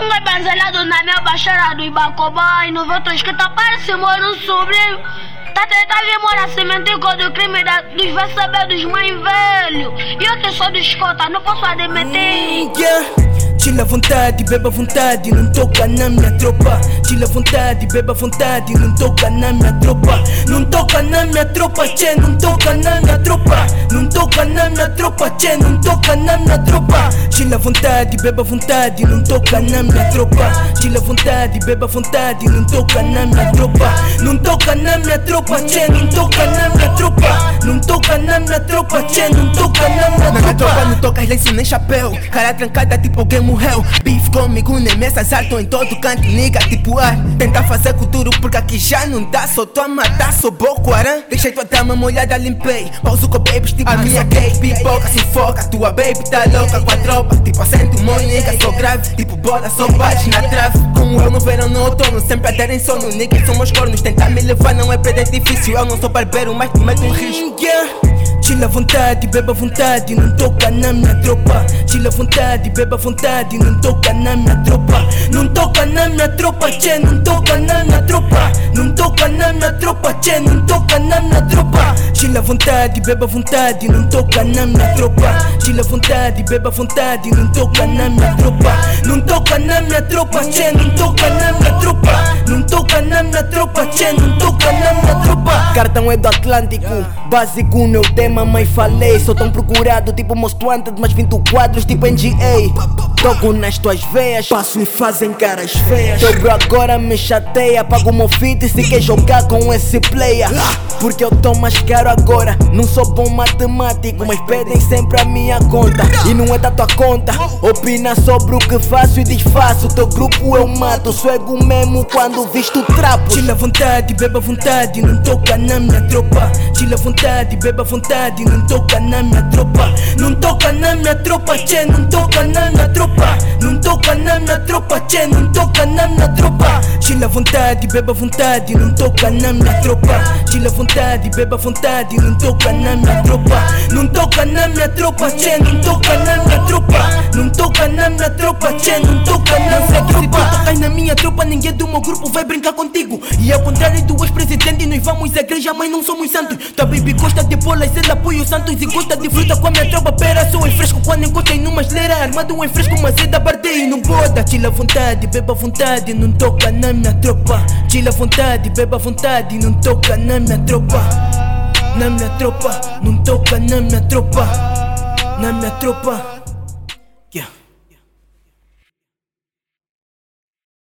Um é baselado na minha do Ibacobai. No veto escrita parece moro um sobrinho. Tá tentando demorar cimentico do crime da, dos vai dos mães velho. E eu que sou do escota, não posso admitir. Yeah. À vontade, beba à vontade, não toca na minha tropa. À vontade, beba à vontade, não toca na minha tropa. Não toca na minha tropa, tchê, não toca na minha tropa. Não toca na minha tropa, tchê, não toca na minha tropa. À vontade, beba à vontade, não toca na minha tropa. À vontade, beba à vontade, não toca na minha tropa. Não toca na minha tropa, tchê, não toca na minha tropa. Não toca na minha tropa, tchê, não toca na minha tropa. Na minha tropa não toca lenço nem chapéu. Cara trancada tipo alguém morreu. Beef comigo nem mesa, salto em todo canto, liga tipo ar. Tenta fazer cultura porque aqui já não dá, só tô a matar, sou Boko Haram. Deixei tua dama molhada, limpei. Pauso com babies tipo a minha gay, pipoca, se foca. Tua baby tá louca com a tropa, tipo acento nigga, sou grave. Tipo bola, só bate na trave. Como eu no verão, no outono, sempre a terem sono. Niggas somos cornos, tentar me levar não é perder difícil. Eu não sou barbeiro, mas te meto um risco. Yeah. Chila à vontade, beba à vontade, não toca na minha tropa. Chila à vontade, beba à vontade, não toca na minha tropa. Não toca na minha tropa, tchê, não toca na minha tropa. Não toca na minha tropa, tchê, não toca na minha tropa. Chila à vontade, beba à vontade, não toca na minha tropa. Chila à vontade, beba à vontade, não toca na minha tropa. Não toca na minha tropa, tchê, não toca na minha tropa. Não toca na minha tropa, não toca na minha tropa. Cartão é do Atlântico, básico no tema mamãe falei Sou tão procurado tipo Most Wanted Mas vindo quadros tipo NGA Toco nas tuas veias Passo e fazem caras feias Teu bro agora me chateia Pago o meu fit se quer jogar com esse player. Porque eu tô mais caro agora. Não sou bom matemático Mas pedem sempre a minha conta. E não é da tua conta. Opina sobre o que faço e desfaço. Teu grupo eu mato. Suego mesmo quando visto trapo. À vontade, beba vontade. Não toca na minha tropa. À vontade, beba vontade. Não toca na minha tropa. Não toca na minha tropa, tchê Não toca na minha tropa Não toca na minha tropa, tchê Não toca na minha tropa Chila à vontade, beba à vontade Não toca na minha tropa Chila à vontade, beba à vontade Não toca na minha tropa Não toca na minha tropa, tchê Não toca na minha tropa Não na tropa, tchê Não toca tropa Se tu tocas na minha tropa Ninguém do meu grupo vai brincar contigo. E ao contrário do ex-presidente Nós vamos à igreja, mas não somos santos. Tua baby gosta de bolas, ela apoia os santos E gosta de fruta com a minha tropa Pera, sou em fresco. Quando encostei numa geleira Armado em fresco, mas é da parte e não boda. Chila à vontade, beba à vontade Não toca na minha tropa. À vontade, beba à vontade Não toca na minha tropa. Na minha tropa Não toca na minha tropa. Na minha tropa